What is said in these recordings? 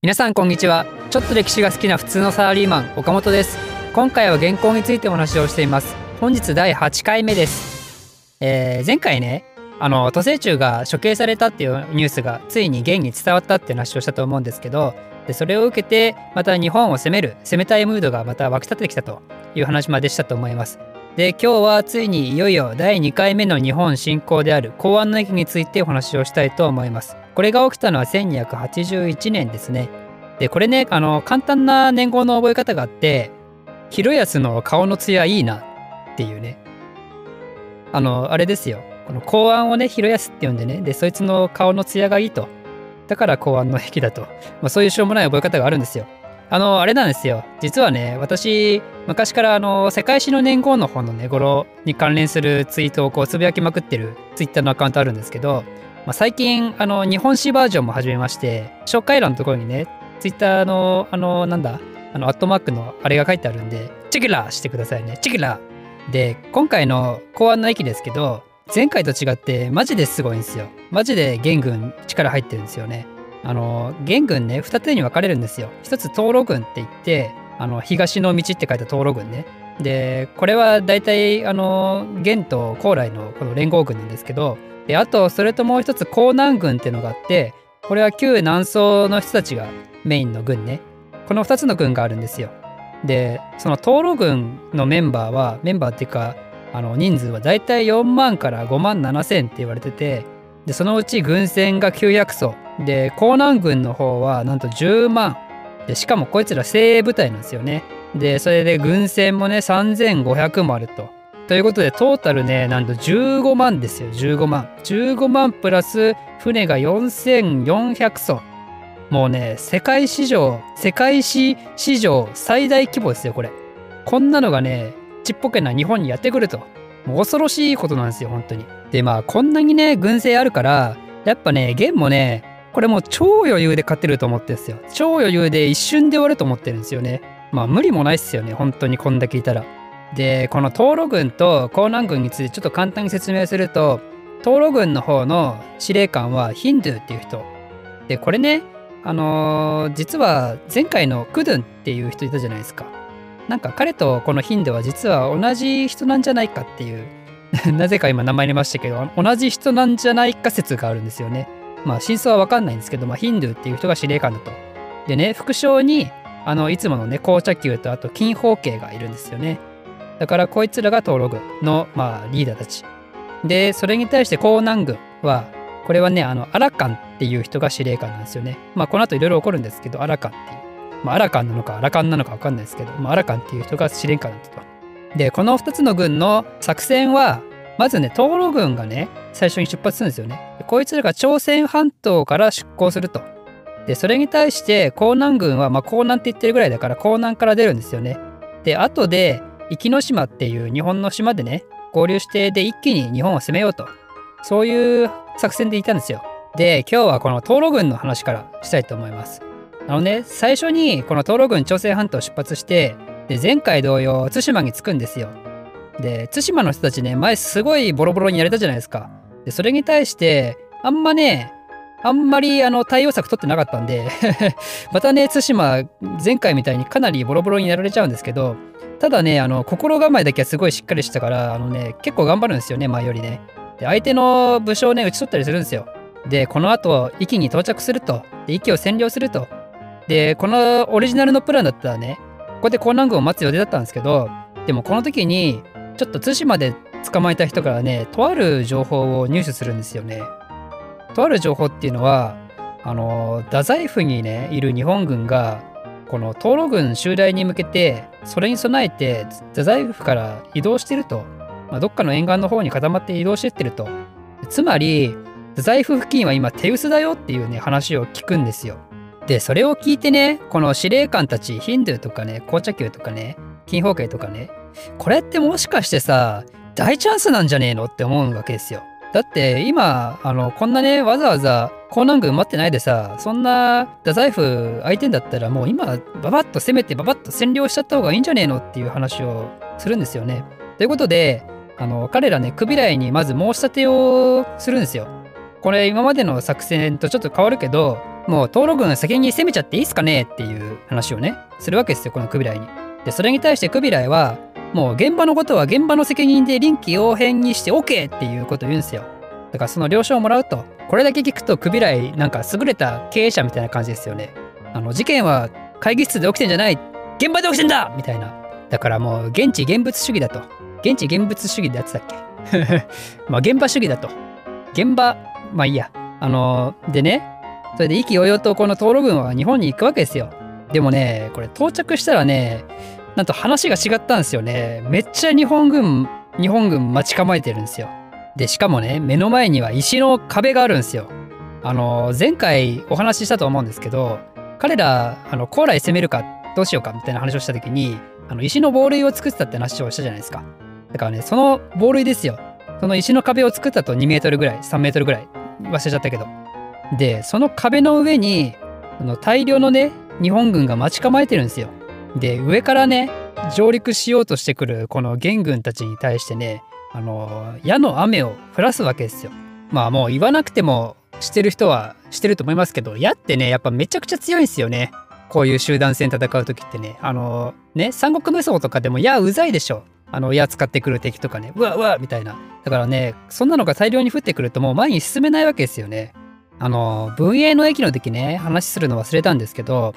皆さんこんにちは。ちょっと歴史が好きな普通のサラリーマン岡本です。今回は原稿についてお話をしています。本日第8回目です、えー前回ねあの都政中が処刑されたっていうニュースがついに現に伝わったっていう話をしたと思うんですけどでそれを受けてまた日本を攻める攻めたいムードがまた湧き立ってきたという話までしたと思います。で今日はついにいよいよ第2回目の日本侵攻である公安の駅についてお話をしたいと思います。これが起きたのは1281年ですね。でこれねあの簡単な年号の覚え方があって広安の顔の艶いいなっていうね。あのあれですよ。この公安をね広安って呼んでね。でそいつの顔の艶がいいと。だから公安の駅だと、まあ、そういうしょうもない覚え方があるんですよ。あのあれなんですよ。実はね私昔からあの世界史の年号の方のね頃に関連するツイートをこうつぶやきまくってるツイッターのアカウントあるんですけど、まあ、最近あの日本史バージョンも始めまして紹介欄のところにねツイッターのあのなんだあのアットマークのあれが書いてあるんでチェキラーしてくださいね。チェキラー。で今回の公安の駅ですけど前回と違ってマジですごいんですよ。マジで元軍力入ってるんですよね。あの元軍ね二手に分かれるんですよ。一つ東路軍って言ってあの東の道って書いた東路軍ね。でこれは大体あの元と高麗のこの連合軍なんですけどであとそれともう一つ江南軍っていうのがあってこれは旧南宋の人たちがメインの軍ね。この2つの軍があるんですよ。でその東路軍のメンバーはメンバーっていうかあの人数はだいたい4万から5万7千って言われててでそのうち軍船が900艘で江南軍の方はなんと10万。でしかもこいつら精鋭部隊なんですよね。でそれで軍船もね3500もあると。ということでトータルねなんと15万ですよ15万。15万プラス船が4400艘。もうね世界史上世界史史上最大規模ですよこれ。こんなのがねちっぽけな日本にやってくると。もう恐ろしいことなんですよ本当に。でまあこんなにね軍勢あるからやっぱね元もねこれもう超余裕で勝てると思ってるんですよ。超余裕で一瞬で終わると思ってるんですよね。まあ無理もないっすよね本当にこんだけいたら。でこの東路軍と江南軍についてちょっと簡単に説明すると東路軍の方の司令官はヒンドゥーっていう人。でこれねあのー実は前回のクドゥンっていう人いたじゃないですか。なんか彼とこのヒンドゥーは実は同じ人なんじゃないかっていう なぜか今名前入れましたけど同じ人なんじゃないか説があるんですよね。まあ真相は分かんないんですけど、まあ、ヒンドゥーっていう人が司令官だと。でね副将にあのいつものね紅茶球とあと金宝慶がいるんですよね。だからこいつらが東路軍の、まあ、リーダーたち。でそれに対して江南軍はこれはねあのアラカンっていう人が司令官なんですよね。まあこの後いろいろ起こるんですけどアラカンっていう。まあアラカンなのかアラカンなのか分かんないですけど、まあ、アラカンっていう人が司令官だったと。でこの2つの軍の作戦はまずね東路軍がね最初に出発するんですよね。こいつらが朝鮮半島から出港すると。でそれに対して江南軍はまあ江南って言ってるぐらいだから江南から出るんですよね。で後で壱岐の島っていう日本の島でね合流してで一気に日本を攻めようと。そういう作戦でいたんですよ。で今日はこの東路軍の話からしたいと思います。あのね最初にこの東路軍朝鮮半島出発してで前回同様対馬に着くんですよ。で対馬の人たちね前すごいボロボロにやれたじゃないですか。でそれに対してあんまねあんまりあの対応策取ってなかったんで またね対馬前回みたいにかなりボロボロにやられちゃうんですけどただねあの心構えだけはすごいしっかりしたからあのね結構頑張るんですよね前よりね。で相手の武将をね打ち取ったりするんですよ。でこの後壱岐に到着すると。で壱岐を占領すると。でこのオリジナルのプランだったらねここで江南軍を待つ予定だったんですけどでもこの時にちょっと対馬で捕まえた人からねとある情報を入手するんですよね。とある情報っていうのはあの太宰府にねいる日本軍がこの東路軍襲来に向けてそれに備えて太宰府から移動してると、まあ、どっかの沿岸の方に固まって移動してってると。つまり太宰府付近は今手薄だよっていうね話を聞くんですよ。でそれを聞いてねこの司令官たちヒンドゥーとかね紅茶球とかね金宝慶とかねこれってもしかしてさ大チャンスなんじゃねえのって思うわけですよ。だって今あのこんなねわざわざ江南軍待ってないでさそんな太宰府相手だったらもう今ババッと攻めてババッと占領しちゃった方がいいんじゃねえのっていう話をするんですよね。ということであの彼らねクビライにまず申し立てをするんですよ。これ今までの作戦とちょっと変わるけどもう、東路軍先に攻めちゃっていいっすかねっていう話をね、するわけですよ、このクビライに。で、それに対してクビライは、もう現場のことは現場の責任で臨機応変にして OK っていうことを言うんですよ。だからその了承をもらうと、これだけ聞くとクビライなんか優れた経営者みたいな感じですよね。あの、事件は会議室で起きてんじゃない現場で起きてんだみたいな。だからもう現地現物主義だと。現地現物主義でやってたっけ？まあ現場主義だと。現場、まあいいや。あの、でね、それで意気揚々とこの討論軍は日本に行くわけですよ。でもね、これ到着したらね、なんと話が違ったんですよね。めっちゃ日本軍、日本軍待ち構えてるんですよ。で、しかもね、目の前には石の壁があるんですよ。あの、前回お話ししたと思うんですけど、彼ら、あの、高麗攻めるかどうしようかみたいな話をした時に、あの、石の防塁を作ってたって話をしたじゃないですか。だからね、その防塁ですよ。その石の壁を作ったと2メートルぐらい、3メートルぐらい、忘れちゃったけど。で、その壁の上に、あの大量のね、日本軍が待ち構えてるんですよ。で、上からね、上陸しようとしてくるこの元軍たちに対してね、あの、矢の雨を降らすわけですよ。まあもう言わなくてもしてる人はしてると思いますけど、矢ってね、やっぱめちゃくちゃ強いんですよね。こういう集団戦戦う時ってね。あの、ね、三国無双とかでも矢うざいでしょ。あの、矢使ってくる敵とかね、うわうわみたいな。だからね、そんなのが大量に降ってくるともう前に進めないわけですよね。あの、文英の駅の時ね、話するの忘れたんですけど、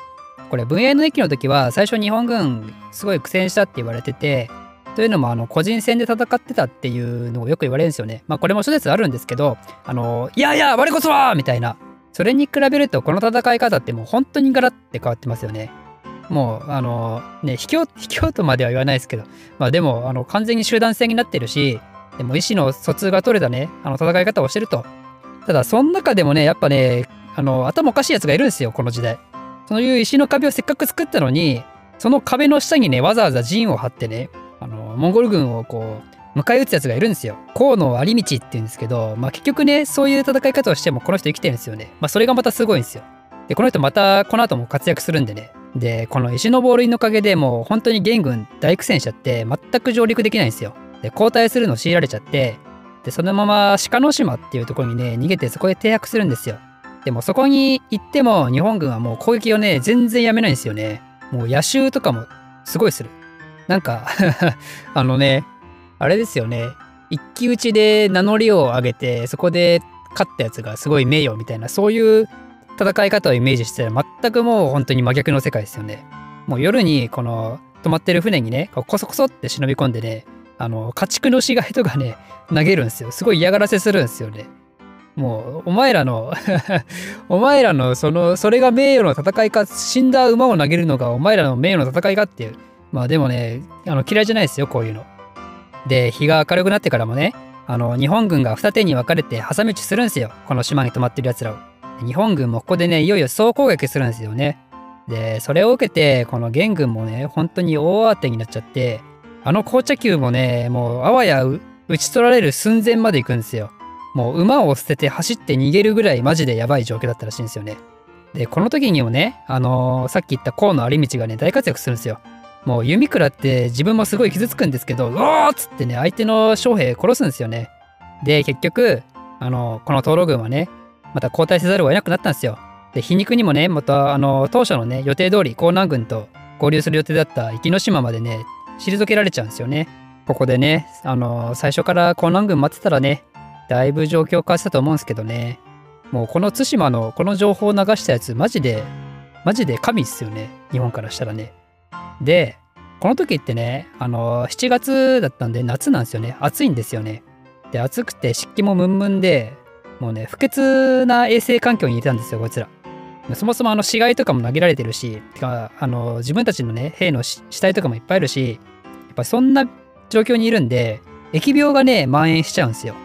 これ文英の駅の時は最初日本軍すごい苦戦したって言われてて、というのもあの個人戦で戦ってたっていうのをよく言われるんですよね。まあこれも諸説あるんですけど、あの、いやいや、我こそはみたいな。それに比べるとこの戦い方ってもう本当にガラッて変わってますよね。もうあのね、卑怯、卑怯とまでは言わないですけど、まあでもあの完全に集団戦になってるし、でも意思の疎通が取れたね、あの戦い方をしてると。ただ、その中でもね、やっぱね、あの、頭おかしいやつがいるんですよ、この時代。そういう石の壁をせっかく作ったのに、その壁の下にね、わざわざ陣を張ってね、モンゴル軍をこう、迎え撃つやつがいるんですよ。河野有道って言うんですけど、まあ結局ね、そういう戦い方をしてもこの人生きてるんですよね。まあそれがまたすごいんですよ。で、この人またこの後も活躍するんでね。で、この石のボールのおかげでもう本当に元軍大苦戦しちゃって全く上陸できないんですよ。で、交代するのを強いられちゃって、で、そのまま鹿の島っていうところにね、逃げてそこで停泊するんですよ。でもそこに行っても日本軍はもう攻撃をね、全然やめないんですよね。もう野襲とかもすごいする。なんか あのね、あれですよね。一騎打ちで名乗りを上げて、そこで勝ったやつがすごい名誉みたいな、そういう戦い方をイメージしてたら全くもう本当に真逆の世界ですよね。もう夜にこの止まってる船にね、こそこそって忍び込んでね、あの、家畜の死骸とかね、投げるんですよ。すごい嫌がらせするんですよね。もう、お前らの お前らの、その、それが名誉の戦いか、死んだ馬を投げるのがお前らの名誉の戦いかっていう。まあでもね、あの、嫌いじゃないですよ、こういうの。で、日が明るくなってからもね、あの、日本軍が二手に分かれて挟み撃ちするんですよ。この島に泊まってる奴らを。日本軍もここでね、いよいよ総攻撃するんですよね。で、それを受けて、この元軍もね、本当に大慌てになっちゃって、あの紅茶球もね、もうあわや打ち取られる寸前まで行くんですよ。もう馬を捨てて走って逃げるぐらいマジでやばい状況だったらしいんですよね。で、この時にもね、あのー、さっき言った河野有道がね、大活躍するんですよ。もう弓食らって自分もすごい傷つくんですけど、うおーっつってね、相手の将兵殺すんですよね。で、結局、あの、この灯籠軍はね、また交代せざるを得なくなったんですよ。で、皮肉にもね、また、あの、当初のね、予定通り江南軍と合流する予定だった壱岐島までね、退けられちゃうんですよね。ここでね、あの、最初から江南軍待ってたらね、だいぶ状況変わってたと思うんですけどね。もうこの対馬のこの情報を流したやつ、マジで、マジで神っすよね。日本からしたらね。で、この時ってね、あの、7月だったんで夏なんですよね。暑いんですよね。で、暑くて湿気もムンムンで、もうね、不潔な衛生環境にいたんですよ、こいつら。そもそもあの死骸とかも投げられてるし、てか、あの、自分たちのね、兵の死体とかもいっぱいあるし、やっぱそんな状況にいるんで、疫病がね、蔓延しちゃうんですよ。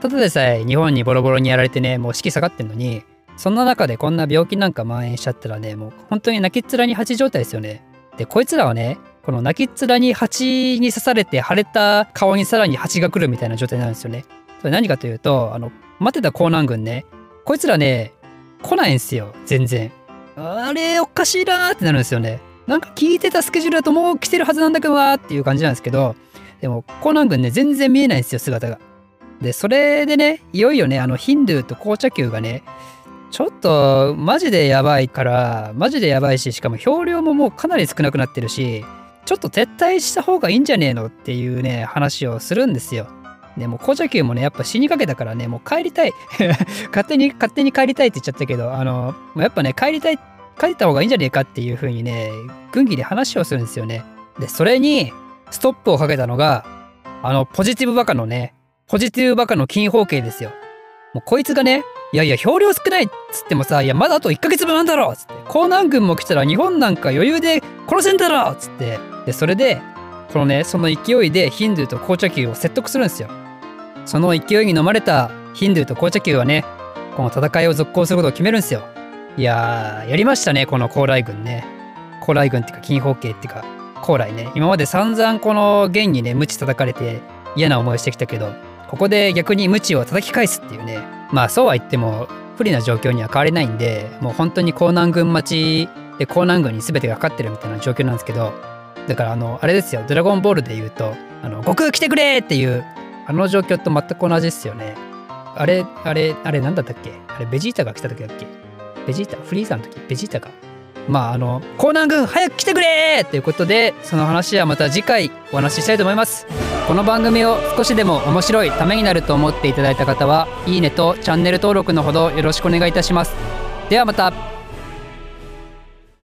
ただでさえ日本にボロボロにやられてね、もう士気下がってんのに、そんな中でこんな病気なんか蔓延しちゃったらね、もう本当に泣きっ面に蜂状態ですよね。で、こいつらはね、この泣きっ面に蜂に刺されて腫れた顔にさらに蜂が来るみたいな状態なんですよね。それ何かというと、あの、待ってた江南軍ね、こいつらね、来ないんすよ、全然。あれ、おかしいなーってなるんですよね。なんか聞いてたスケジュールだともう来てるはずなんだけどなーっていう感じなんですけど、でも、江南軍ね、全然見えないんですよ、姿が。で、それでね、いよいよね、あの、ヒンドゥーと紅茶球がね、ちょっとマジでやばいからマジでやばいししかも表量ももうかなり少なくなってるしちょっと撤退した方がいいんじゃねえのっていうね話をするんですよ。でも紅茶球もねやっぱ死にかけたからねもう帰りたい 勝手に勝手に帰りたいって言っちゃったけどあのやっぱね帰りたい帰った方がいいんじゃねえかっていう風にね軍議で話をするんですよね。でそれにストップをかけたのがあのポジティブバカのねポジティブバカの金方形ですよ。もうこいつがねいやいや、表量少ないっつってもさ、いや、まだあと1ヶ月分なんだろっつって、江南軍も来たら日本なんか余裕で殺せんだろっつって、で、それで、このね、その勢いでヒンドゥーと紅茶球を説得するんですよ。その勢いに飲まれたヒンドゥーと紅茶球はね、この戦いを続行することを決めるんですよ。いやー、やりましたね、この高麗軍ね。高麗軍っていうか、金宝系っていうか、高麗ね。今まで散々この元にね、無知叩かれて嫌な思いしてきたけど、ここで逆に無知を叩き返すっていうね。まあそうは言っても不利な状況には変われないんで、もう本当に江南軍待ちで江南軍に全てがかかってるみたいな状況なんですけど、だからあの、あれですよ、ドラゴンボールで言うと、あの、悟空来てくれっていう、あの状況と全く同じですよね。あれ、あれ、あれなんだったっけ？あれベジータが来た時だっけ？ベジータ？フリーザの時？ベジータか？まああの江南軍早く来てくれということでその話はまた次回お話ししたいと思います。この番組を少しでも面白いためになると思っていただいた方はいいねとチャンネル登録のほどよろしくお願いいたします。ではまた。